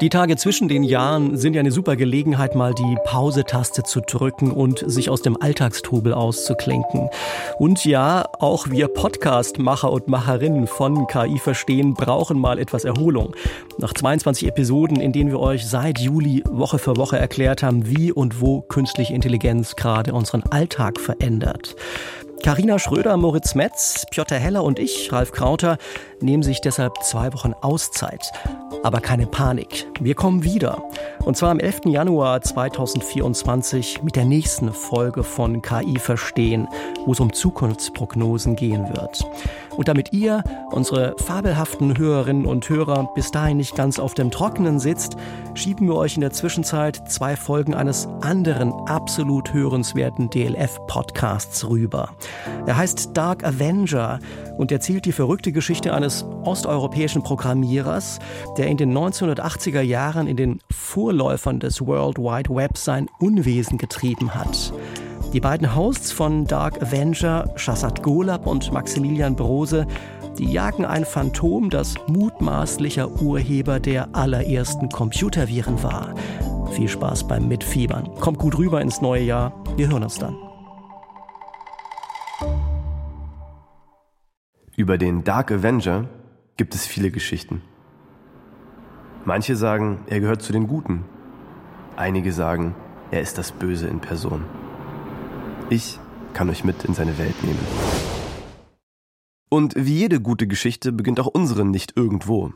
Die Tage zwischen den Jahren sind ja eine super Gelegenheit, mal die Pause-Taste zu drücken und sich aus dem Alltagstrubel auszuklinken. Und ja, auch wir Podcast-Macher und Macherinnen von KI Verstehen brauchen mal etwas Erholung. Nach 22 Episoden, in denen wir euch seit Juli Woche für Woche erklärt haben, wie und wo künstliche Intelligenz gerade unseren Alltag verändert. Karina Schröder, Moritz Metz, Piotr Heller und ich, Ralf Krauter, nehmen sich deshalb zwei Wochen Auszeit. Aber keine Panik. Wir kommen wieder. Und zwar am 11. Januar 2024 mit der nächsten Folge von KI Verstehen, wo es um Zukunftsprognosen gehen wird. Und damit ihr, unsere fabelhaften Hörerinnen und Hörer, bis dahin nicht ganz auf dem Trockenen sitzt, schieben wir euch in der Zwischenzeit zwei Folgen eines anderen absolut hörenswerten DLF-Podcasts rüber. Er heißt Dark Avenger und erzählt die verrückte Geschichte eines osteuropäischen Programmierers, der in den 1980er Jahren in den Vorläufern des World Wide Web sein Unwesen getrieben hat. Die beiden Hosts von Dark Avenger, Shazad Golab und Maximilian Brose, die jagen ein Phantom, das mutmaßlicher Urheber der allerersten Computerviren war. Viel Spaß beim Mitfiebern. Kommt gut rüber ins neue Jahr. Wir hören uns dann. Über den Dark Avenger gibt es viele Geschichten. Manche sagen, er gehört zu den Guten. Einige sagen, er ist das Böse in Person. Ich kann euch mit in seine Welt nehmen. Und wie jede gute Geschichte beginnt auch unsere nicht irgendwo,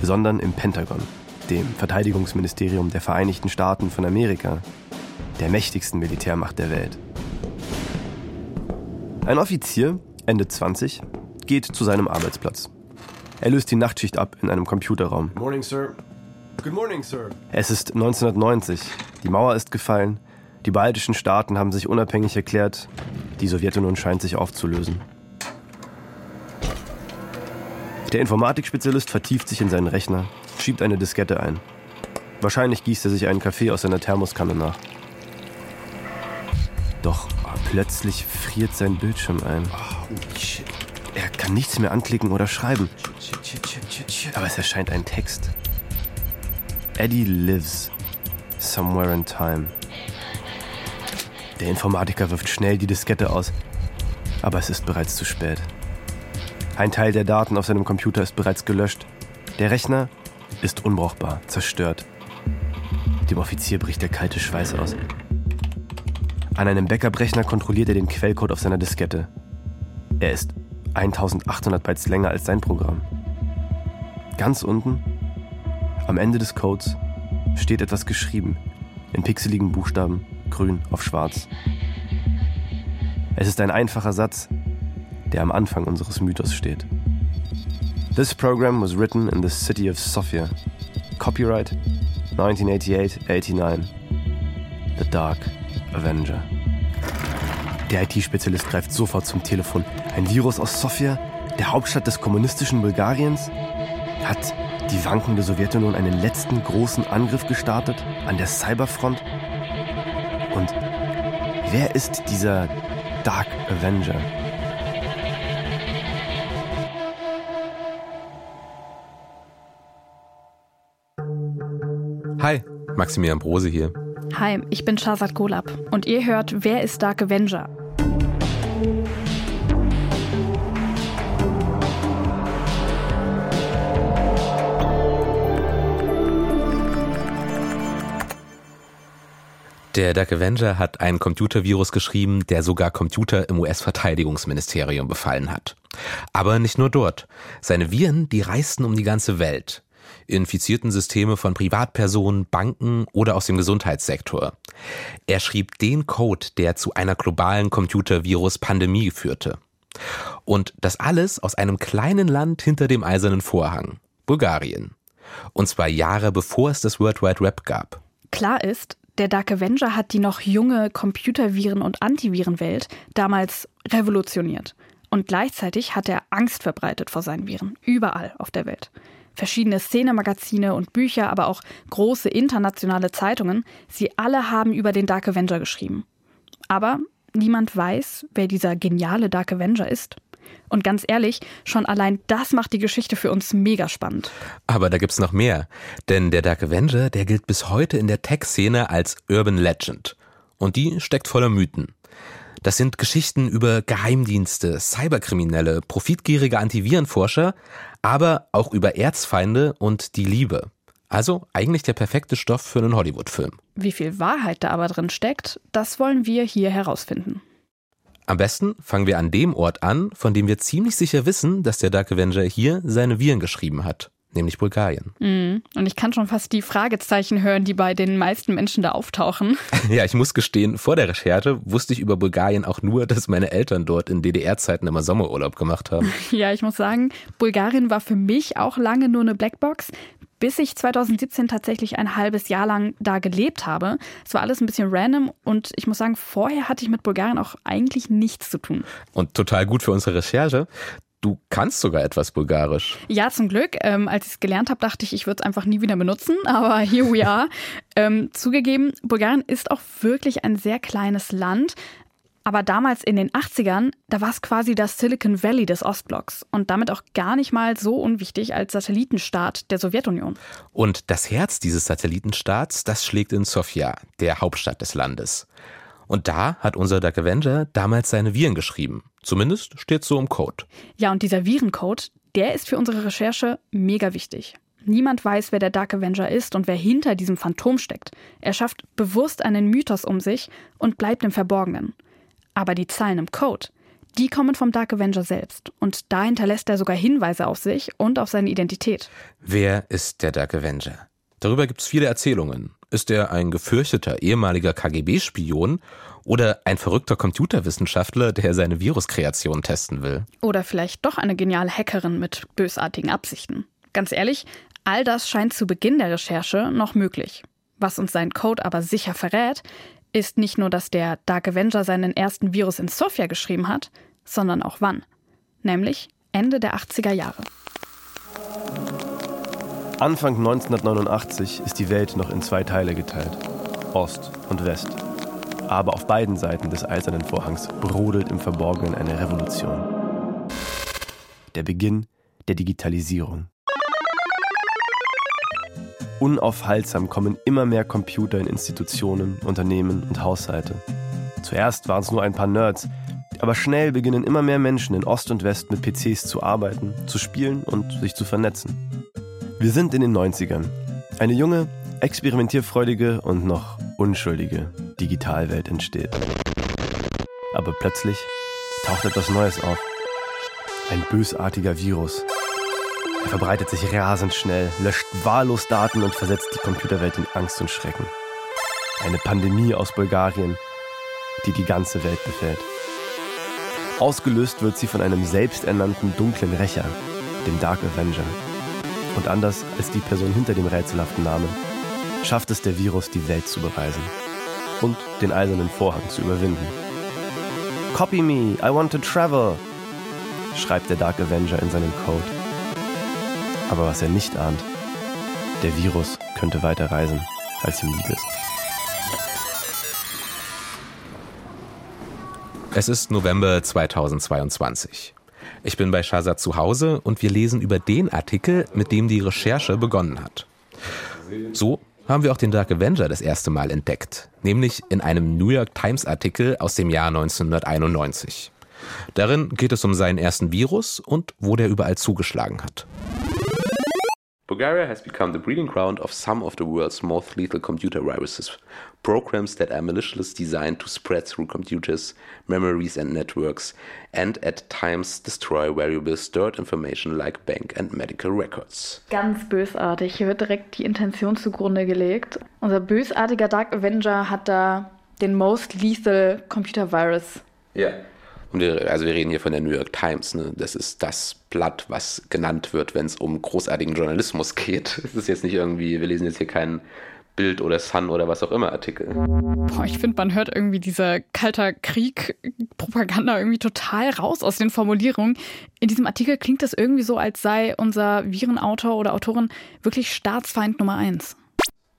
sondern im Pentagon, dem Verteidigungsministerium der Vereinigten Staaten von Amerika, der mächtigsten Militärmacht der Welt. Ein Offizier, Ende 20, geht zu seinem Arbeitsplatz. Er löst die Nachtschicht ab in einem Computerraum. Morning, Sir. Good morning, Sir. Es ist 1990. Die Mauer ist gefallen. Die baltischen Staaten haben sich unabhängig erklärt. Die Sowjetunion scheint sich aufzulösen. Der Informatikspezialist vertieft sich in seinen Rechner, schiebt eine Diskette ein. Wahrscheinlich gießt er sich einen Kaffee aus seiner Thermoskanne nach. Doch plötzlich friert sein Bildschirm ein. Er kann nichts mehr anklicken oder schreiben. Aber es erscheint ein Text. Eddie lives somewhere in time. Der Informatiker wirft schnell die Diskette aus, aber es ist bereits zu spät. Ein Teil der Daten auf seinem Computer ist bereits gelöscht. Der Rechner ist unbrauchbar, zerstört. Dem Offizier bricht der kalte Schweiß aus. An einem Backup-Rechner kontrolliert er den Quellcode auf seiner Diskette. Er ist 1800 Bytes länger als sein Programm. Ganz unten, am Ende des Codes, steht etwas geschrieben, in pixeligen Buchstaben grün auf schwarz. Es ist ein einfacher Satz, der am Anfang unseres Mythos steht. This program was written in the city of Sofia. Copyright 1988-89. The Dark Avenger. Der IT-Spezialist greift sofort zum Telefon. Ein Virus aus Sofia, der Hauptstadt des kommunistischen Bulgariens? Hat die wankende Sowjetunion einen letzten großen Angriff gestartet an der Cyberfront? Und wer ist dieser Dark Avenger? Hi, Maximilian Brose hier. Hi, ich bin Shazad Golab und ihr hört Wer ist Dark Avenger? Der Dark Avenger hat einen Computervirus geschrieben, der sogar Computer im US-Verteidigungsministerium befallen hat. Aber nicht nur dort. Seine Viren, die reisten um die ganze Welt. Infizierten Systeme von Privatpersonen, Banken oder aus dem Gesundheitssektor. Er schrieb den Code, der zu einer globalen Computervirus-Pandemie führte. Und das alles aus einem kleinen Land hinter dem eisernen Vorhang, Bulgarien. Und zwar Jahre bevor es das World Wide Web gab. Klar ist, der Dark Avenger hat die noch junge Computerviren- und Antivirenwelt damals revolutioniert. Und gleichzeitig hat er Angst verbreitet vor seinen Viren, überall auf der Welt. Verschiedene Szenemagazine und Bücher, aber auch große internationale Zeitungen, sie alle haben über den Dark Avenger geschrieben. Aber niemand weiß, wer dieser geniale Dark Avenger ist. Und ganz ehrlich, schon allein das macht die Geschichte für uns mega spannend. Aber da gibt's noch mehr. Denn der Dark Avenger, der gilt bis heute in der Tech-Szene als Urban Legend. Und die steckt voller Mythen. Das sind Geschichten über Geheimdienste, Cyberkriminelle, profitgierige Antivirenforscher, aber auch über Erzfeinde und die Liebe. Also eigentlich der perfekte Stoff für einen Hollywood-Film. Wie viel Wahrheit da aber drin steckt, das wollen wir hier herausfinden. Am besten fangen wir an dem Ort an, von dem wir ziemlich sicher wissen, dass der Dark Avenger hier seine Viren geschrieben hat, nämlich Bulgarien. Mhm. Und ich kann schon fast die Fragezeichen hören, die bei den meisten Menschen da auftauchen. Ja, ich muss gestehen, vor der Recherche wusste ich über Bulgarien auch nur, dass meine Eltern dort in DDR-Zeiten immer Sommerurlaub gemacht haben. Ja, ich muss sagen, Bulgarien war für mich auch lange nur eine Blackbox, bis ich 2017 tatsächlich ein halbes Jahr lang da gelebt habe. Es war alles ein bisschen random und ich muss sagen, vorher hatte ich mit Bulgarien auch eigentlich nichts zu tun. Und total gut für unsere Recherche. Du kannst sogar etwas Bulgarisch. Ja, zum Glück. Ähm, als ich es gelernt habe, dachte ich, ich würde es einfach nie wieder benutzen. Aber here we are. ähm, zugegeben, Bulgarien ist auch wirklich ein sehr kleines Land. Aber damals in den 80ern, da war es quasi das Silicon Valley des Ostblocks und damit auch gar nicht mal so unwichtig als Satellitenstaat der Sowjetunion. Und das Herz dieses Satellitenstaats, das schlägt in Sofia, der Hauptstadt des Landes. Und da hat unser Dark Avenger damals seine Viren geschrieben. Zumindest steht so im Code. Ja, und dieser Virencode, der ist für unsere Recherche mega wichtig. Niemand weiß, wer der Dark Avenger ist und wer hinter diesem Phantom steckt. Er schafft bewusst einen Mythos um sich und bleibt im Verborgenen. Aber die Zahlen im Code, die kommen vom Dark Avenger selbst. Und da hinterlässt er sogar Hinweise auf sich und auf seine Identität. Wer ist der Dark Avenger? Darüber gibt es viele Erzählungen. Ist er ein gefürchteter ehemaliger KGB-Spion oder ein verrückter Computerwissenschaftler, der seine Viruskreation testen will? Oder vielleicht doch eine geniale Hackerin mit bösartigen Absichten. Ganz ehrlich, all das scheint zu Beginn der Recherche noch möglich. Was uns sein Code aber sicher verrät, ist nicht nur, dass der Dark Avenger seinen ersten Virus in Sofia geschrieben hat, sondern auch wann. Nämlich Ende der 80er Jahre. Anfang 1989 ist die Welt noch in zwei Teile geteilt. Ost und West. Aber auf beiden Seiten des Eisernen Vorhangs brodelt im Verborgenen eine Revolution. Der Beginn der Digitalisierung. Unaufhaltsam kommen immer mehr Computer in Institutionen, Unternehmen und Haushalte. Zuerst waren es nur ein paar Nerds, aber schnell beginnen immer mehr Menschen in Ost und West mit PCs zu arbeiten, zu spielen und sich zu vernetzen. Wir sind in den 90ern. Eine junge, experimentierfreudige und noch unschuldige Digitalwelt entsteht. Aber plötzlich taucht etwas Neues auf. Ein bösartiger Virus, er verbreitet sich rasend schnell, löscht wahllos Daten und versetzt die Computerwelt in Angst und Schrecken. Eine Pandemie aus Bulgarien, die die ganze Welt befällt. Ausgelöst wird sie von einem selbsternannten dunklen Rächer, dem Dark Avenger. Und anders als die Person hinter dem rätselhaften Namen, schafft es der Virus, die Welt zu bereisen und den eisernen Vorhang zu überwinden. Copy me, I want to travel, schreibt der Dark Avenger in seinem Code. Aber was er nicht ahnt, der Virus könnte weiter reisen, als ihm lieb ist. Es ist November 2022. Ich bin bei Shazad zu Hause und wir lesen über den Artikel, mit dem die Recherche begonnen hat. So haben wir auch den Dark Avenger das erste Mal entdeckt, nämlich in einem New York Times Artikel aus dem Jahr 1991. Darin geht es um seinen ersten Virus und wo der überall zugeschlagen hat. Bulgaria has become the breeding ground of some of the world's most lethal computer viruses, programs that are maliciously designed to spread through computers, memories, and networks, and at times destroy valuable stored information like bank and medical records. Ganz bösartig. Hier wird direkt die Intention zugrunde gelegt. Unser bösartiger Dark Avenger hat da den most lethal Computer Virus. Ja. Und wir, also wir reden hier von der New York Times. Ne? Das ist das Blatt, was genannt wird, wenn es um großartigen Journalismus geht. Es ist jetzt nicht irgendwie, wir lesen jetzt hier keinen Bild oder Sun oder was auch immer Artikel. Boah, ich finde, man hört irgendwie diese kalter Krieg-Propaganda irgendwie total raus aus den Formulierungen. In diesem Artikel klingt es irgendwie so, als sei unser Virenautor oder Autorin wirklich Staatsfeind Nummer eins.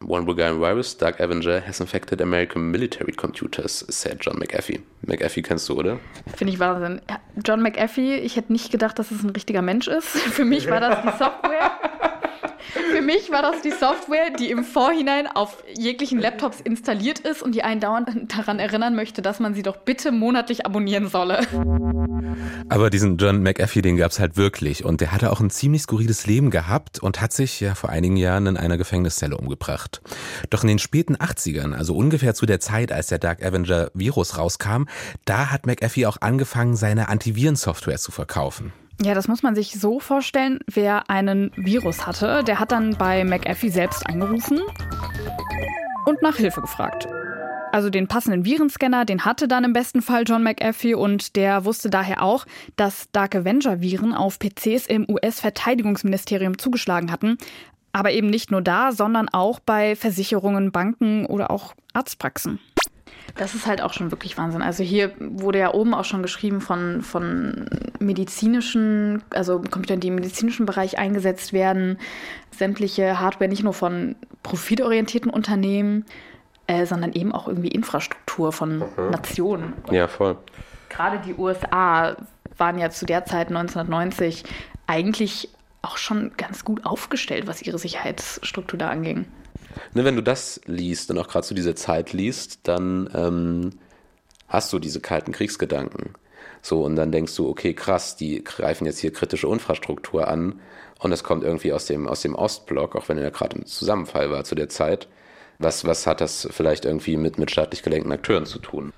One Bulgarian virus, Dark Avenger, has infected American military computers, said John McAfee. McAfee kennst du, oder? Finde ich Wahnsinn. John McAfee, ich hätte nicht gedacht, dass es ein richtiger Mensch ist. Für mich war das die Software. Für mich war das die Software, die im Vorhinein auf jeglichen Laptops installiert ist und die einen dauernd daran erinnern möchte, dass man sie doch bitte monatlich abonnieren solle. Aber diesen John McAfee, den gab es halt wirklich und der hatte auch ein ziemlich skurriles Leben gehabt und hat sich ja vor einigen Jahren in einer Gefängniszelle umgebracht. Doch in den späten 80ern, also ungefähr zu der Zeit, als der Dark Avenger Virus rauskam, da hat McAfee auch angefangen, seine Antivirensoftware zu verkaufen. Ja, das muss man sich so vorstellen. Wer einen Virus hatte, der hat dann bei McAfee selbst angerufen und nach Hilfe gefragt. Also den passenden Virenscanner, den hatte dann im besten Fall John McAfee und der wusste daher auch, dass Dark Avenger-Viren auf PCs im US-Verteidigungsministerium zugeschlagen hatten. Aber eben nicht nur da, sondern auch bei Versicherungen, Banken oder auch Arztpraxen. Das ist halt auch schon wirklich Wahnsinn. Also hier wurde ja oben auch schon geschrieben von, von medizinischen, also Computern, die im medizinischen Bereich eingesetzt werden, sämtliche Hardware nicht nur von profitorientierten Unternehmen, äh, sondern eben auch irgendwie Infrastruktur von mhm. Nationen. Ja, voll. Gerade die USA waren ja zu der Zeit 1990 eigentlich auch schon ganz gut aufgestellt, was ihre Sicherheitsstruktur da anging ne, wenn du das liest und auch gerade zu dieser Zeit liest, dann ähm, hast du diese kalten Kriegsgedanken. So, und dann denkst du, okay, krass, die greifen jetzt hier kritische Infrastruktur an und es kommt irgendwie aus dem, aus dem Ostblock, auch wenn er gerade im Zusammenfall war zu der Zeit. Was, was hat das vielleicht irgendwie mit, mit staatlich gelenkten Akteuren zu tun?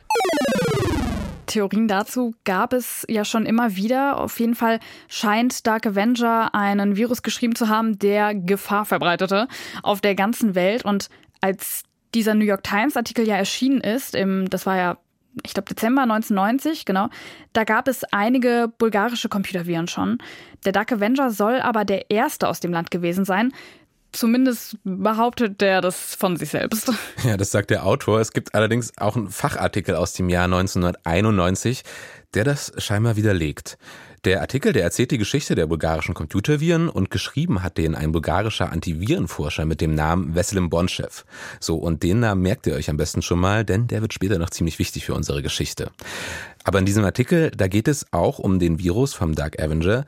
Theorien dazu gab es ja schon immer wieder. Auf jeden Fall scheint Dark Avenger einen Virus geschrieben zu haben, der Gefahr verbreitete auf der ganzen Welt. Und als dieser New York Times Artikel ja erschienen ist, im, das war ja, ich glaube, Dezember 1990, genau, da gab es einige bulgarische Computerviren schon. Der Dark Avenger soll aber der erste aus dem Land gewesen sein, Zumindest behauptet der das von sich selbst. Ja, das sagt der Autor. Es gibt allerdings auch einen Fachartikel aus dem Jahr 1991, der das scheinbar widerlegt. Der Artikel, der erzählt die Geschichte der bulgarischen Computerviren und geschrieben hat den ein bulgarischer Antivirenforscher mit dem Namen Veselim Bonchev. So, und den Namen merkt ihr euch am besten schon mal, denn der wird später noch ziemlich wichtig für unsere Geschichte. Aber in diesem Artikel, da geht es auch um den Virus vom Dark Avenger.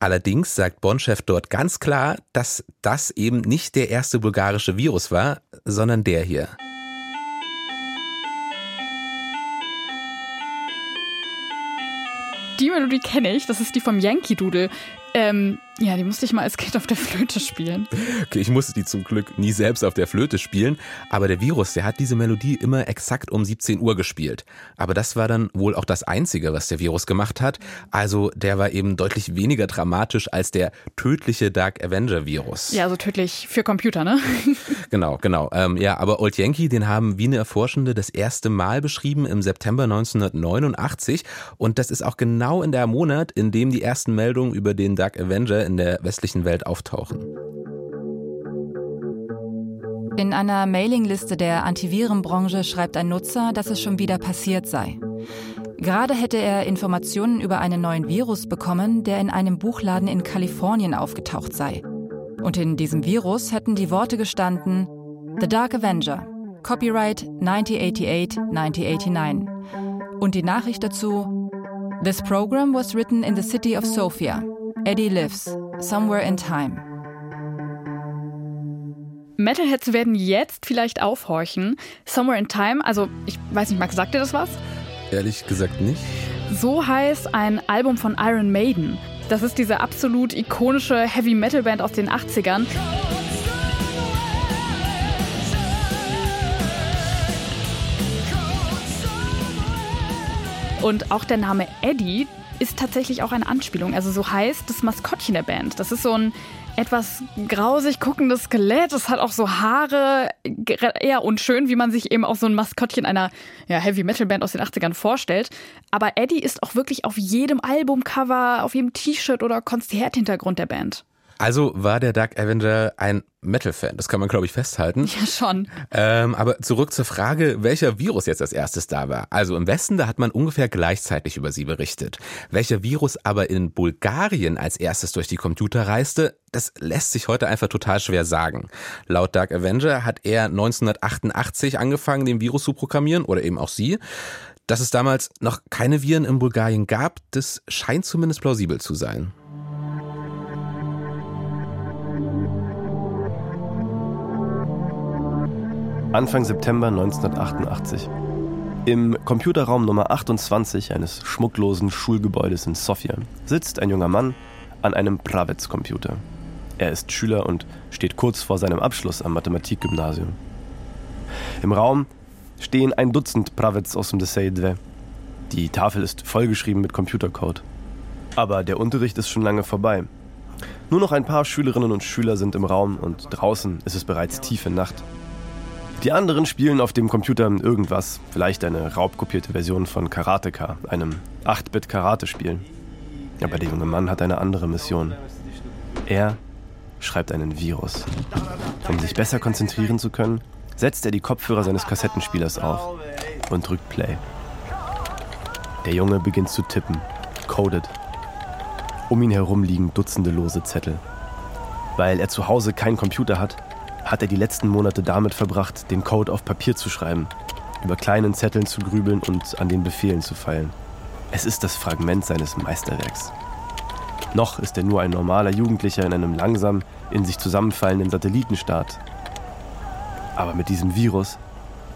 Allerdings sagt Bonchev dort ganz klar, dass das eben nicht der erste bulgarische Virus war, sondern der hier. die Melodie kenne ich. Das ist die vom Yankee Doodle. Ähm, ja, die musste ich mal als Kind auf der Flöte spielen. Okay, ich musste die zum Glück nie selbst auf der Flöte spielen, aber der Virus, der hat diese Melodie immer exakt um 17 Uhr gespielt. Aber das war dann wohl auch das Einzige, was der Virus gemacht hat. Also der war eben deutlich weniger dramatisch als der tödliche Dark Avenger Virus. Ja, so tödlich für Computer, ne? genau, genau. Ähm, ja, aber Old Yankee, den haben Wiener Forschende das erste Mal beschrieben im September 1989 und das ist auch genau in der Monat, in dem die ersten Meldungen über den Dark Avenger in der westlichen Welt auftauchen. In einer Mailingliste der Antivirenbranche schreibt ein Nutzer, dass es schon wieder passiert sei. Gerade hätte er Informationen über einen neuen Virus bekommen, der in einem Buchladen in Kalifornien aufgetaucht sei. Und in diesem Virus hätten die Worte gestanden The Dark Avenger, Copyright 1988-1989. Und die Nachricht dazu This program was written in the city of Sofia. Eddie lives, Somewhere in Time. Metalheads werden jetzt vielleicht aufhorchen. Somewhere in Time, also ich weiß nicht, Max, sagt dir das was? Ehrlich gesagt nicht. So heißt ein Album von Iron Maiden. Das ist diese absolut ikonische Heavy Metal Band aus den 80ern. Und auch der Name Eddie, ist tatsächlich auch eine Anspielung. Also so heißt das Maskottchen der Band. Das ist so ein etwas grausig guckendes Skelett. Es hat auch so Haare, eher unschön, wie man sich eben auch so ein Maskottchen einer ja, Heavy Metal Band aus den 80ern vorstellt. Aber Eddie ist auch wirklich auf jedem Albumcover, auf jedem T-Shirt oder Konzerthintergrund der Band. Also war der Dark Avenger ein Metal-Fan, das kann man, glaube ich, festhalten. Ja, schon. Ähm, aber zurück zur Frage, welcher Virus jetzt als erstes da war. Also im Westen, da hat man ungefähr gleichzeitig über sie berichtet. Welcher Virus aber in Bulgarien als erstes durch die Computer reiste, das lässt sich heute einfach total schwer sagen. Laut Dark Avenger hat er 1988 angefangen, den Virus zu programmieren, oder eben auch sie. Dass es damals noch keine Viren in Bulgarien gab, das scheint zumindest plausibel zu sein. Anfang September 1988. Im Computerraum Nummer 28 eines schmucklosen Schulgebäudes in Sofia sitzt ein junger Mann an einem Pravets-Computer. Er ist Schüler und steht kurz vor seinem Abschluss am Mathematikgymnasium. Im Raum stehen ein Dutzend Pravets aus dem Deseidve. Die Tafel ist vollgeschrieben mit Computercode. Aber der Unterricht ist schon lange vorbei. Nur noch ein paar Schülerinnen und Schüler sind im Raum und draußen ist es bereits tiefe Nacht. Die anderen spielen auf dem Computer irgendwas, vielleicht eine raubkopierte Version von Karateka, einem 8-Bit-Karate-Spiel. Aber der junge Mann hat eine andere Mission. Er schreibt einen Virus. Um sich besser konzentrieren zu können, setzt er die Kopfhörer seines Kassettenspielers auf und drückt Play. Der Junge beginnt zu tippen, codet. Um ihn herum liegen Dutzende lose Zettel. Weil er zu Hause keinen Computer hat, hat er die letzten Monate damit verbracht, den Code auf Papier zu schreiben, über kleinen Zetteln zu grübeln und an den Befehlen zu feilen. Es ist das Fragment seines Meisterwerks. Noch ist er nur ein normaler Jugendlicher in einem langsam in sich zusammenfallenden Satellitenstaat. Aber mit diesem Virus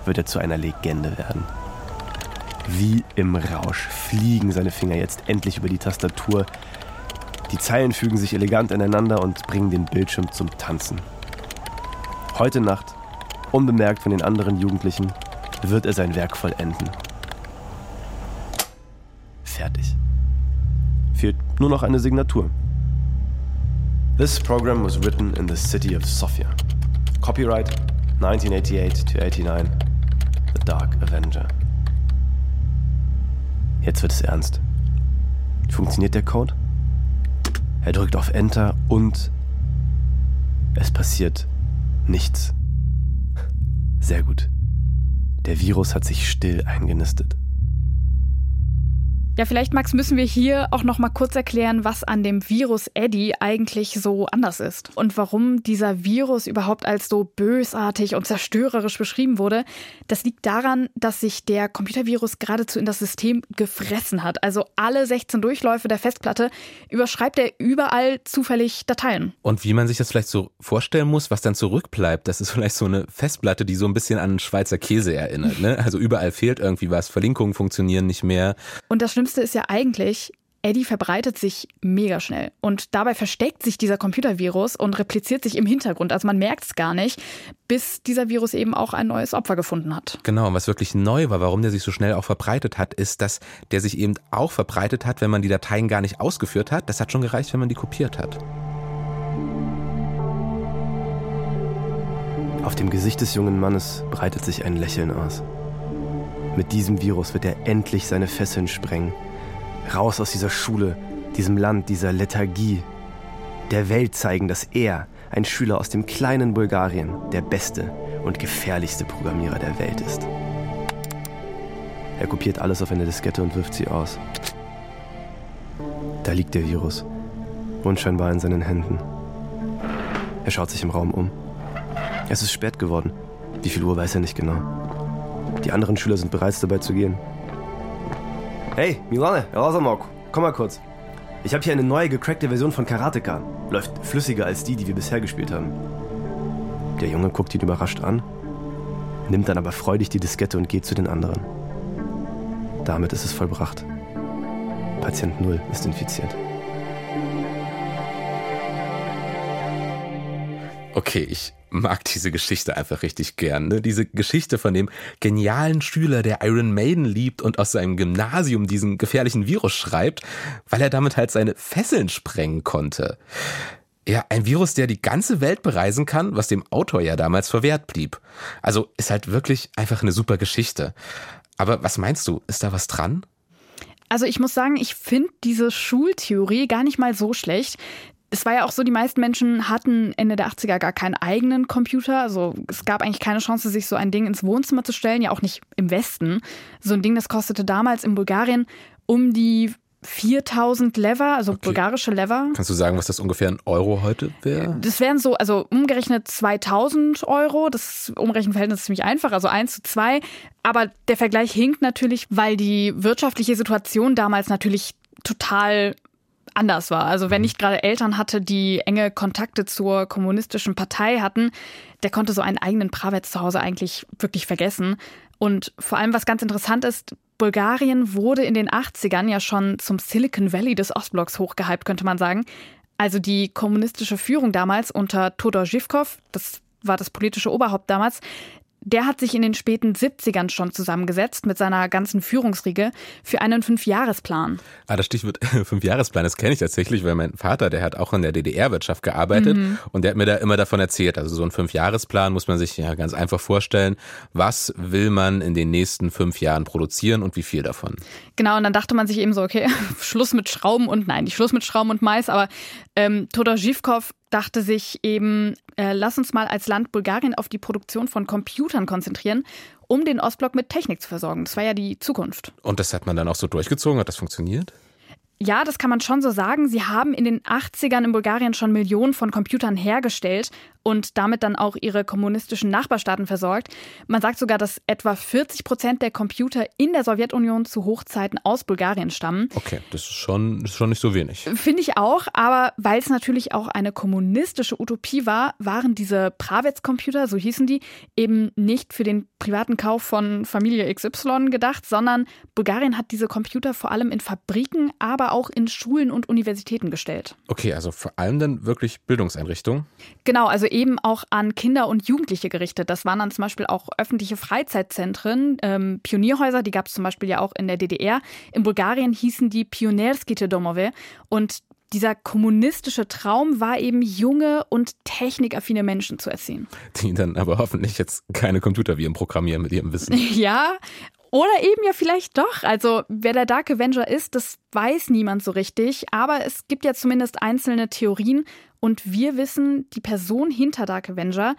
wird er zu einer Legende werden. Wie im Rausch fliegen seine Finger jetzt endlich über die Tastatur. Die Zeilen fügen sich elegant ineinander und bringen den Bildschirm zum Tanzen. Heute Nacht, unbemerkt von den anderen Jugendlichen, wird er sein Werk vollenden. Fertig. Fehlt nur noch eine Signatur. This program was written in the city of Sofia. Copyright 1988 to 89. The Dark Avenger. Jetzt wird es ernst. Funktioniert der Code? Er drückt auf Enter und es passiert Nichts. Sehr gut. Der Virus hat sich still eingenistet. Ja, vielleicht, Max, müssen wir hier auch noch mal kurz erklären, was an dem Virus Eddie eigentlich so anders ist und warum dieser Virus überhaupt als so bösartig und zerstörerisch beschrieben wurde. Das liegt daran, dass sich der Computervirus geradezu in das System gefressen hat. Also alle 16 Durchläufe der Festplatte überschreibt er überall zufällig Dateien. Und wie man sich das vielleicht so vorstellen muss, was dann zurückbleibt, das ist vielleicht so eine Festplatte, die so ein bisschen an Schweizer Käse erinnert. Ne? Also überall fehlt irgendwie was, Verlinkungen funktionieren nicht mehr. Und das Schlimmste ist ja eigentlich, Eddie verbreitet sich mega schnell. Und dabei versteckt sich dieser Computervirus und repliziert sich im Hintergrund. Also man merkt es gar nicht, bis dieser Virus eben auch ein neues Opfer gefunden hat. Genau, und was wirklich neu war, warum der sich so schnell auch verbreitet hat, ist, dass der sich eben auch verbreitet hat, wenn man die Dateien gar nicht ausgeführt hat. Das hat schon gereicht, wenn man die kopiert hat. Auf dem Gesicht des jungen Mannes breitet sich ein Lächeln aus. Mit diesem Virus wird er endlich seine Fesseln sprengen. Raus aus dieser Schule, diesem Land, dieser Lethargie. Der Welt zeigen, dass er, ein Schüler aus dem kleinen Bulgarien, der beste und gefährlichste Programmierer der Welt ist. Er kopiert alles auf eine Diskette und wirft sie aus. Da liegt der Virus, unscheinbar in seinen Händen. Er schaut sich im Raum um. Es ist spät geworden. Wie viel Uhr weiß er nicht genau. Die anderen Schüler sind bereits dabei zu gehen. Hey, Milane, Razamok, komm mal kurz. Ich habe hier eine neue gecrackte Version von Karateka. Läuft flüssiger als die, die wir bisher gespielt haben. Der Junge guckt ihn überrascht an, nimmt dann aber freudig die Diskette und geht zu den anderen. Damit ist es vollbracht. Patient 0 ist infiziert. Okay, ich mag diese Geschichte einfach richtig gern. Ne? Diese Geschichte von dem genialen Schüler, der Iron Maiden liebt und aus seinem Gymnasium diesen gefährlichen Virus schreibt, weil er damit halt seine Fesseln sprengen konnte. Ja, ein Virus, der die ganze Welt bereisen kann, was dem Autor ja damals verwehrt blieb. Also ist halt wirklich einfach eine super Geschichte. Aber was meinst du, ist da was dran? Also ich muss sagen, ich finde diese Schultheorie gar nicht mal so schlecht. Es war ja auch so, die meisten Menschen hatten Ende der 80er gar keinen eigenen Computer. Also es gab eigentlich keine Chance, sich so ein Ding ins Wohnzimmer zu stellen, ja auch nicht im Westen. So ein Ding, das kostete damals in Bulgarien um die 4000 Lever, also okay. bulgarische Lever. Kannst du sagen, was das ungefähr in Euro heute wäre? Das wären so, also umgerechnet 2000 Euro. Das Umrechenverhältnis ist ziemlich einfach, also 1 zu 2. Aber der Vergleich hinkt natürlich, weil die wirtschaftliche Situation damals natürlich total anders war. Also wenn mhm. ich gerade Eltern hatte, die enge Kontakte zur kommunistischen Partei hatten, der konnte so einen eigenen Pravets zu Hause eigentlich wirklich vergessen. Und vor allem, was ganz interessant ist, Bulgarien wurde in den 80ern ja schon zum Silicon Valley des Ostblocks hochgehypt, könnte man sagen. Also die kommunistische Führung damals unter Todor Zhivkov, das war das politische Oberhaupt damals, der hat sich in den späten 70ern schon zusammengesetzt mit seiner ganzen Führungsriege für einen Fünfjahresplan. Ah, das Stichwort Fünfjahresplan, das kenne ich tatsächlich, weil mein Vater, der hat auch in der DDR-Wirtschaft gearbeitet mhm. und der hat mir da immer davon erzählt. Also so ein Fünfjahresplan muss man sich ja ganz einfach vorstellen. Was will man in den nächsten fünf Jahren produzieren und wie viel davon? Genau, und dann dachte man sich eben so, okay, Schluss mit Schrauben und nein, nicht Schluss mit Schrauben und Mais, aber ähm, Todor Zhivkov dachte sich eben, äh, lass uns mal als Land Bulgarien auf die Produktion von Computern konzentrieren, um den Ostblock mit Technik zu versorgen. Das war ja die Zukunft. Und das hat man dann auch so durchgezogen? Hat das funktioniert? Ja, das kann man schon so sagen. Sie haben in den 80ern in Bulgarien schon Millionen von Computern hergestellt und damit dann auch ihre kommunistischen Nachbarstaaten versorgt. Man sagt sogar, dass etwa 40 Prozent der Computer in der Sowjetunion zu Hochzeiten aus Bulgarien stammen. Okay, das ist schon, das ist schon nicht so wenig. Finde ich auch, aber weil es natürlich auch eine kommunistische Utopie war, waren diese Pravets-Computer, so hießen die, eben nicht für den privaten Kauf von Familie XY gedacht, sondern Bulgarien hat diese Computer vor allem in Fabriken, aber auch in Schulen und Universitäten gestellt. Okay, also vor allem dann wirklich Bildungseinrichtungen? Genau, also eben auch an Kinder und Jugendliche gerichtet. Das waren dann zum Beispiel auch öffentliche Freizeitzentren, ähm, Pionierhäuser, die gab es zum Beispiel ja auch in der DDR. In Bulgarien hießen die Pionierskite Domove und dieser kommunistische Traum war eben junge und technikaffine Menschen zu erziehen. Die dann aber hoffentlich jetzt keine Computerviren programmieren mit ihrem Wissen. Ja, oder eben ja vielleicht doch. Also wer der Dark Avenger ist, das weiß niemand so richtig. Aber es gibt ja zumindest einzelne Theorien. Und wir wissen, die Person hinter Dark Avenger,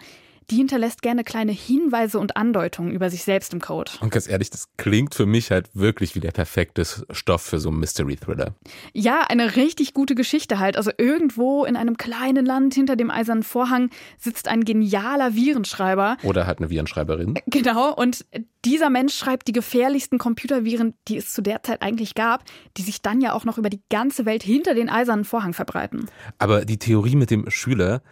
die hinterlässt gerne kleine Hinweise und Andeutungen über sich selbst im Code. Und ganz ehrlich, das klingt für mich halt wirklich wie der perfekte Stoff für so einen Mystery-Thriller. Ja, eine richtig gute Geschichte halt. Also irgendwo in einem kleinen Land hinter dem eisernen Vorhang sitzt ein genialer Virenschreiber. Oder halt eine Virenschreiberin. Genau, und dieser Mensch schreibt die gefährlichsten Computerviren, die es zu der Zeit eigentlich gab, die sich dann ja auch noch über die ganze Welt hinter den eisernen Vorhang verbreiten. Aber die Theorie mit dem Schüler,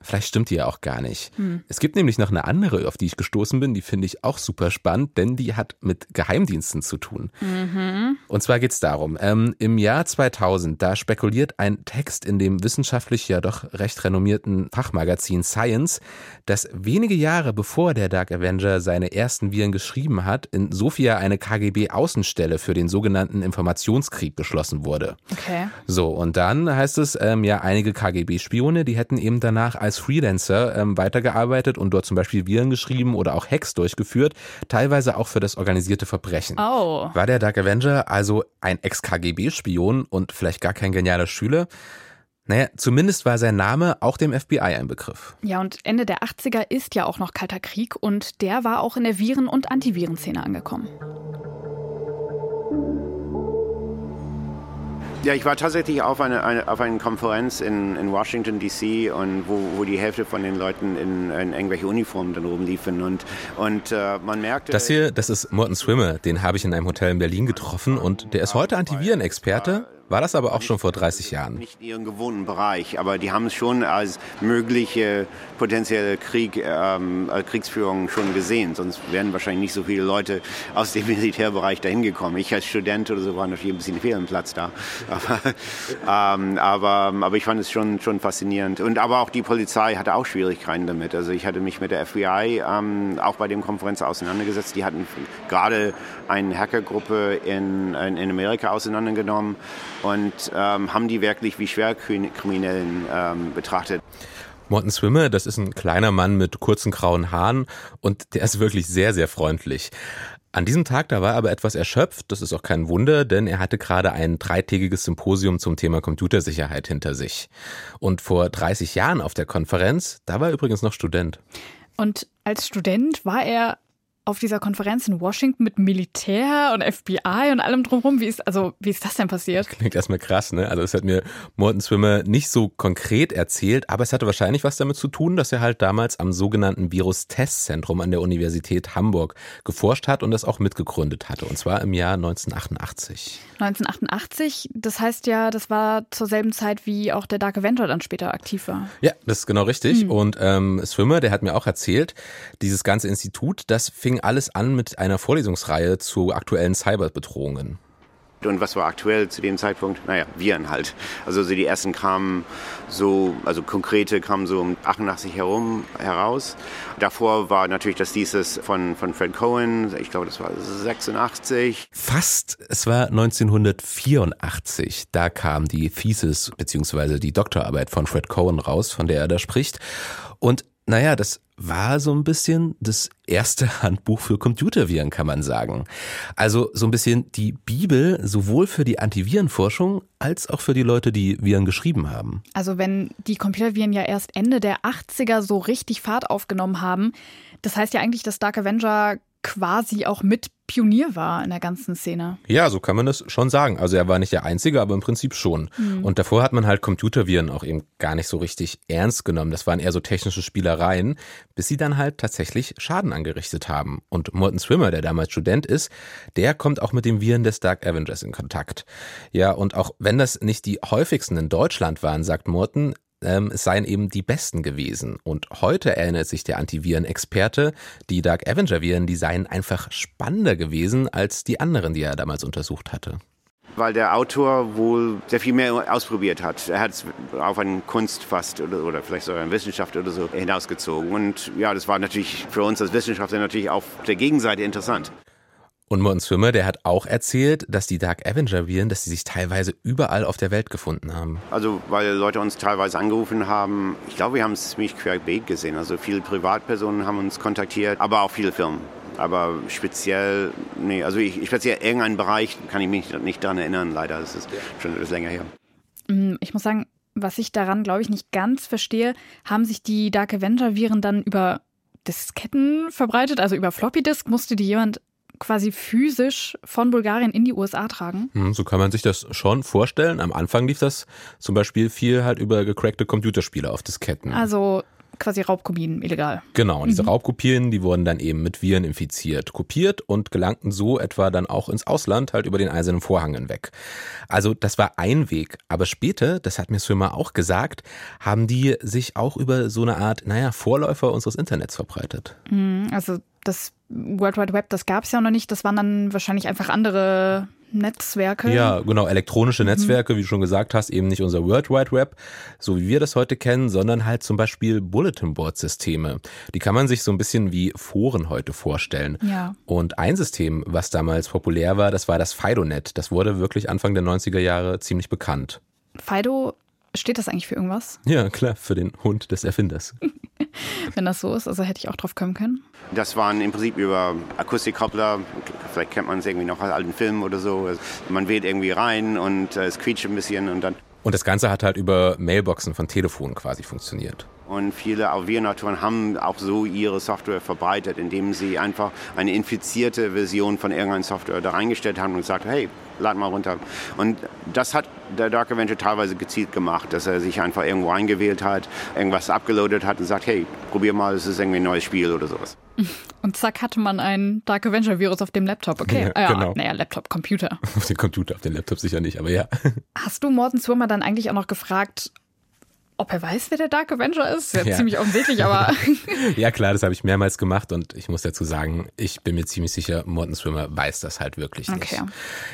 Vielleicht stimmt die ja auch gar nicht. Hm. Es gibt nämlich noch eine andere, auf die ich gestoßen bin, die finde ich auch super spannend, denn die hat mit Geheimdiensten zu tun. Mhm. Und zwar geht es darum, ähm, im Jahr 2000, da spekuliert ein Text in dem wissenschaftlich ja doch recht renommierten Fachmagazin Science, dass wenige Jahre bevor der Dark Avenger seine ersten Viren geschrieben hat, in Sofia eine KGB-Außenstelle für den sogenannten Informationskrieg geschlossen wurde. Okay. So, und dann heißt es, ähm, ja, einige KGB-Spione, die hätten eben danach als Freelancer ähm, weitergearbeitet und dort zum Beispiel Viren geschrieben oder auch Hacks durchgeführt, teilweise auch für das organisierte Verbrechen. Oh. War der Dark Avenger also ein Ex-KGB-Spion und vielleicht gar kein genialer Schüler? Naja, zumindest war sein Name auch dem FBI ein Begriff. Ja, und Ende der 80er ist ja auch noch Kalter Krieg und der war auch in der Viren- und Antivirenszene angekommen. Ja, ich war tatsächlich auf einer eine, auf eine Konferenz in, in Washington, D.C., und wo, wo die Hälfte von den Leuten in, in irgendwelche Uniformen dann rumliefen. Und, und äh, man merkte. Das hier, das ist Morten Swimmer. Den habe ich in einem Hotel in Berlin getroffen und der ist heute Antivirenexperte war das aber auch schon vor 30 Jahren. Nicht in ihrem gewohnten Bereich, aber die haben es schon als mögliche potenzielle Krieg, ähm, äh, Kriegsführung schon gesehen. Sonst wären wahrscheinlich nicht so viele Leute aus dem Militärbereich dahin gekommen. Ich als Student oder so war natürlich ein bisschen fehl am Platz da. Aber, ähm, aber, aber ich fand es schon, schon faszinierend. Und aber auch die Polizei hatte auch Schwierigkeiten damit. Also ich hatte mich mit der FBI ähm, auch bei dem Konferenz auseinandergesetzt. Die hatten gerade eine Hackergruppe in, in Amerika auseinandergenommen und ähm, haben die wirklich wie Schwerkriminellen ähm, betrachtet. Morten Swimmer, das ist ein kleiner Mann mit kurzen grauen Haaren und der ist wirklich sehr, sehr freundlich. An diesem Tag, da war er aber etwas erschöpft. Das ist auch kein Wunder, denn er hatte gerade ein dreitägiges Symposium zum Thema Computersicherheit hinter sich. Und vor 30 Jahren auf der Konferenz, da war er übrigens noch Student. Und als Student war er auf dieser Konferenz in Washington mit Militär und FBI und allem drumherum. Wie ist, also, wie ist das denn passiert? Klingt erstmal krass, ne? Also, es hat mir Morton Swimmer nicht so konkret erzählt, aber es hatte wahrscheinlich was damit zu tun, dass er halt damals am sogenannten Virus-Testzentrum an der Universität Hamburg geforscht hat und das auch mitgegründet hatte. Und zwar im Jahr 1988. 1988, das heißt ja, das war zur selben Zeit, wie auch der Dark Avenger dann später aktiv war. Ja, das ist genau richtig. Hm. Und ähm, Swimmer, der hat mir auch erzählt, dieses ganze Institut, das fing alles an mit einer Vorlesungsreihe zu aktuellen Cyberbedrohungen. Und was war aktuell zu dem Zeitpunkt? Naja, Viren halt. Also die ersten kamen so, also konkrete kamen so um 88 herum heraus. Davor war natürlich das Thesis von, von Fred Cohen, ich glaube, das war 86. Fast, es war 1984. Da kam die Thesis beziehungsweise die Doktorarbeit von Fred Cohen raus, von der er da spricht. Und naja, das war so ein bisschen das erste Handbuch für Computerviren, kann man sagen. Also so ein bisschen die Bibel sowohl für die Antivirenforschung als auch für die Leute, die Viren geschrieben haben. Also wenn die Computerviren ja erst Ende der 80er so richtig Fahrt aufgenommen haben, das heißt ja eigentlich, dass Dark Avenger quasi auch mit Pionier war in der ganzen Szene. Ja, so kann man das schon sagen. Also er war nicht der Einzige, aber im Prinzip schon. Mhm. Und davor hat man halt Computerviren auch eben gar nicht so richtig ernst genommen. Das waren eher so technische Spielereien, bis sie dann halt tatsächlich Schaden angerichtet haben. Und Morton Swimmer, der damals Student ist, der kommt auch mit den Viren des Dark Avengers in Kontakt. Ja, und auch wenn das nicht die häufigsten in Deutschland waren, sagt Morton, ähm, es seien eben die besten gewesen. Und heute erinnert sich der Antiviren-Experte, die Dark Avenger-Viren, die seien einfach spannender gewesen als die anderen, die er damals untersucht hatte weil der Autor wohl sehr viel mehr ausprobiert hat. Er hat es auf eine Kunst fast oder, oder vielleicht sogar eine Wissenschaft oder so hinausgezogen. Und ja, das war natürlich für uns als Wissenschaftler natürlich auf der Gegenseite interessant. Und Morton Swimmer, der hat auch erzählt, dass die Dark Avenger-Viren, dass sie sich teilweise überall auf der Welt gefunden haben. Also, weil Leute uns teilweise angerufen haben. Ich glaube, wir haben es ziemlich querbeet gesehen. Also, viele Privatpersonen haben uns kontaktiert, aber auch viele Firmen. Aber speziell, nee, also ich, speziell irgendeinen Bereich kann ich mich nicht daran erinnern, leider. Das ist schon etwas länger her. Mm, ich muss sagen, was ich daran, glaube ich, nicht ganz verstehe, haben sich die Dark Avenger-Viren dann über Disketten verbreitet, also über Floppy Disk musste die jemand quasi physisch von Bulgarien in die USA tragen. Hm, so kann man sich das schon vorstellen. Am Anfang lief das zum Beispiel viel halt über gecrackte Computerspiele auf Disketten. Also quasi Raubkopien illegal. Genau, und diese mhm. Raubkopien, die wurden dann eben mit Viren infiziert, kopiert und gelangten so etwa dann auch ins Ausland, halt über den eisernen Vorhang hinweg. Also das war ein Weg, aber später, das hat mir Swimmer auch gesagt, haben die sich auch über so eine Art, naja, Vorläufer unseres Internets verbreitet. Mhm, also das World Wide Web, das gab es ja noch nicht. Das waren dann wahrscheinlich einfach andere Netzwerke. Ja, genau, elektronische mhm. Netzwerke, wie du schon gesagt hast, eben nicht unser World Wide Web, so wie wir das heute kennen, sondern halt zum Beispiel Bulletin Board Systeme. Die kann man sich so ein bisschen wie Foren heute vorstellen. Ja. Und ein System, was damals populär war, das war das FidoNet. Das wurde wirklich Anfang der 90er Jahre ziemlich bekannt. Fido Steht das eigentlich für irgendwas? Ja, klar, für den Hund des Erfinders. Wenn das so ist, also hätte ich auch drauf kommen können. Das waren im Prinzip über Akustikkoppler, vielleicht kennt man es irgendwie noch aus alten Filmen oder so. Man wählt irgendwie rein und äh, es quietscht ein bisschen und dann. Und das Ganze hat halt über Mailboxen von Telefonen quasi funktioniert. Und viele Virenautoren haben auch so ihre Software verbreitet, indem sie einfach eine infizierte Version von irgendeiner Software da reingestellt haben und gesagt, hey, lad mal runter. Und das hat der Dark Avenger teilweise gezielt gemacht, dass er sich einfach irgendwo eingewählt hat, irgendwas abgeloadet hat und sagt, hey, probier mal, es ist irgendwie ein neues Spiel oder sowas. Und zack hatte man ein Dark Avenger Virus auf dem Laptop. Okay, ja, ah, ja, genau. naja, Laptop, Computer. Auf dem Computer, auf dem Laptop sicher nicht, aber ja. Hast du Morten Swimmer dann eigentlich auch noch gefragt, ob er weiß, wer der Dark Avenger ist? Ja, ja. ziemlich offensichtlich, aber. ja, klar, das habe ich mehrmals gemacht und ich muss dazu sagen, ich bin mir ziemlich sicher, Morton Swimmer weiß das halt wirklich nicht. Okay.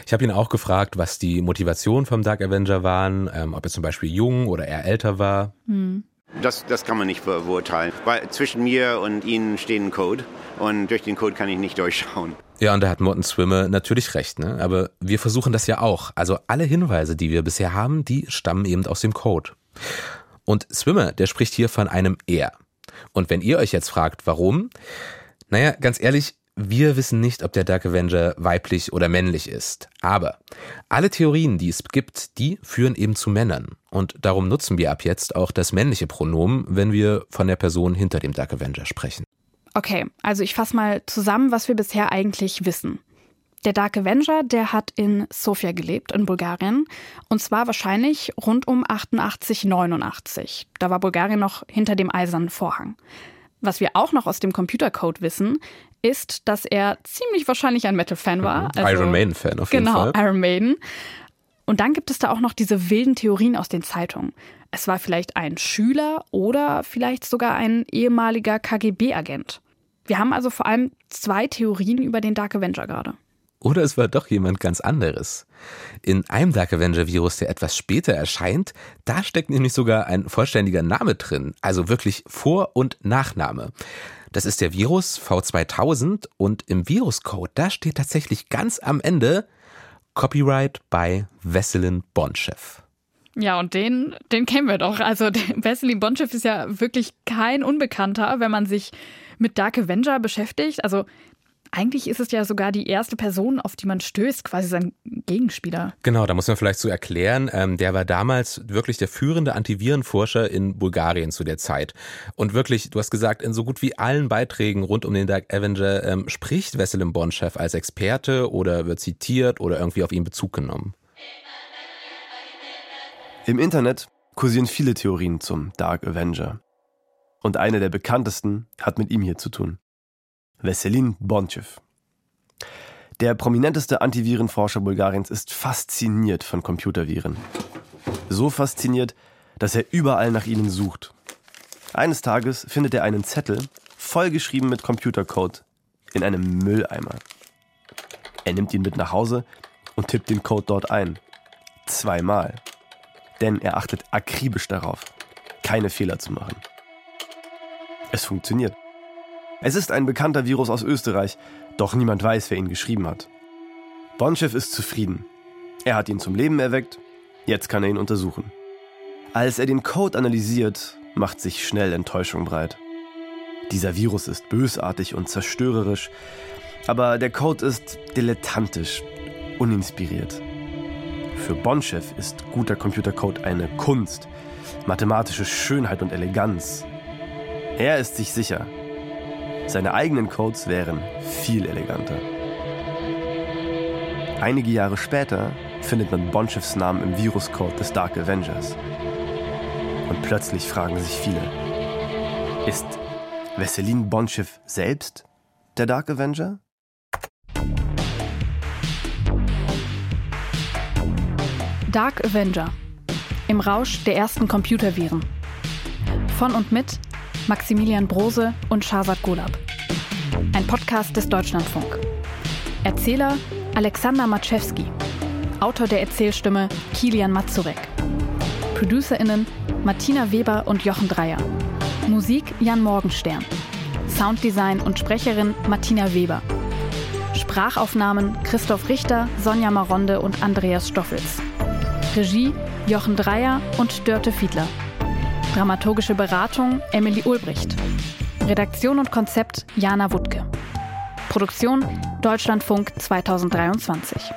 Ich habe ihn auch gefragt, was die Motivation vom Dark Avenger waren, ähm, ob er zum Beispiel jung oder eher älter war. Hm. Das, das kann man nicht beurteilen, weil zwischen mir und ihnen stehen ein Code und durch den Code kann ich nicht durchschauen. Ja, und da hat Morton Swimmer natürlich recht, ne? Aber wir versuchen das ja auch. Also alle Hinweise, die wir bisher haben, die stammen eben aus dem Code. Und Swimmer, der spricht hier von einem Er. Und wenn ihr euch jetzt fragt, warum, naja, ganz ehrlich, Wir wissen nicht, ob der Dark Avenger weiblich oder männlich ist. Aber alle Theorien, die es gibt, die führen eben zu Männern. Und darum nutzen wir ab jetzt auch das männliche Pronomen, wenn wir von der Person hinter dem Dark Avenger sprechen. Okay, also ich fasse mal zusammen, was wir bisher eigentlich wissen. Der Dark Avenger, der hat in Sofia gelebt, in Bulgarien. Und zwar wahrscheinlich rund um 88, 89. Da war Bulgarien noch hinter dem eisernen Vorhang. Was wir auch noch aus dem Computercode wissen, ist, dass er ziemlich wahrscheinlich ein Metal-Fan war. Mhm. Also, Iron Maiden-Fan auf jeden genau, Fall. Genau, Iron Maiden. Und dann gibt es da auch noch diese wilden Theorien aus den Zeitungen. Es war vielleicht ein Schüler oder vielleicht sogar ein ehemaliger KGB-Agent. Wir haben also vor allem zwei Theorien über den Dark Avenger gerade. Oder es war doch jemand ganz anderes. In einem Dark Avenger Virus, der etwas später erscheint, da steckt nämlich sogar ein vollständiger Name drin, also wirklich Vor- und Nachname. Das ist der Virus V2000 und im Viruscode, da steht tatsächlich ganz am Ende Copyright by Veselin Bonchev. Ja, und den, den kennen wir doch. Also Veselin Bonchev ist ja wirklich kein Unbekannter, wenn man sich mit Dark Avenger beschäftigt. Also eigentlich ist es ja sogar die erste Person, auf die man stößt, quasi sein Gegenspieler. Genau, da muss man vielleicht so erklären, ähm, der war damals wirklich der führende Antivirenforscher in Bulgarien zu der Zeit. Und wirklich, du hast gesagt, in so gut wie allen Beiträgen rund um den Dark Avenger ähm, spricht Veselin Bonchev als Experte oder wird zitiert oder irgendwie auf ihn Bezug genommen. Im Internet kursieren viele Theorien zum Dark Avenger. Und eine der bekanntesten hat mit ihm hier zu tun. Veselin Bonchev. Der prominenteste Antivirenforscher Bulgariens ist fasziniert von Computerviren. So fasziniert, dass er überall nach ihnen sucht. Eines Tages findet er einen Zettel, vollgeschrieben mit Computercode, in einem Mülleimer. Er nimmt ihn mit nach Hause und tippt den Code dort ein. Zweimal. Denn er achtet akribisch darauf, keine Fehler zu machen. Es funktioniert. Es ist ein bekannter Virus aus Österreich, doch niemand weiß, wer ihn geschrieben hat. Bonchev ist zufrieden. Er hat ihn zum Leben erweckt, jetzt kann er ihn untersuchen. Als er den Code analysiert, macht sich schnell Enttäuschung breit. Dieser Virus ist bösartig und zerstörerisch, aber der Code ist dilettantisch, uninspiriert. Für Bonchev ist guter Computercode eine Kunst, mathematische Schönheit und Eleganz. Er ist sich sicher, seine eigenen Codes wären viel eleganter. Einige Jahre später findet man Bonchevs Namen im Viruscode des Dark Avengers. Und plötzlich fragen sich viele, ist Veselin Bonchev selbst der Dark Avenger? Dark Avenger. Im Rausch der ersten Computerviren. Von und mit Maximilian Brose und Shahzad Golab. Ein Podcast des Deutschlandfunk. Erzähler Alexander Matschewski. Autor der Erzählstimme Kilian Mazurek. ProducerInnen Martina Weber und Jochen Dreier. Musik Jan Morgenstern. Sounddesign und Sprecherin Martina Weber. Sprachaufnahmen Christoph Richter, Sonja Maronde und Andreas Stoffels. Regie Jochen Dreier und Dörte Fiedler. Dramaturgische Beratung Emily Ulbricht. Redaktion und Konzept Jana Wuttke. Produktion Deutschlandfunk 2023.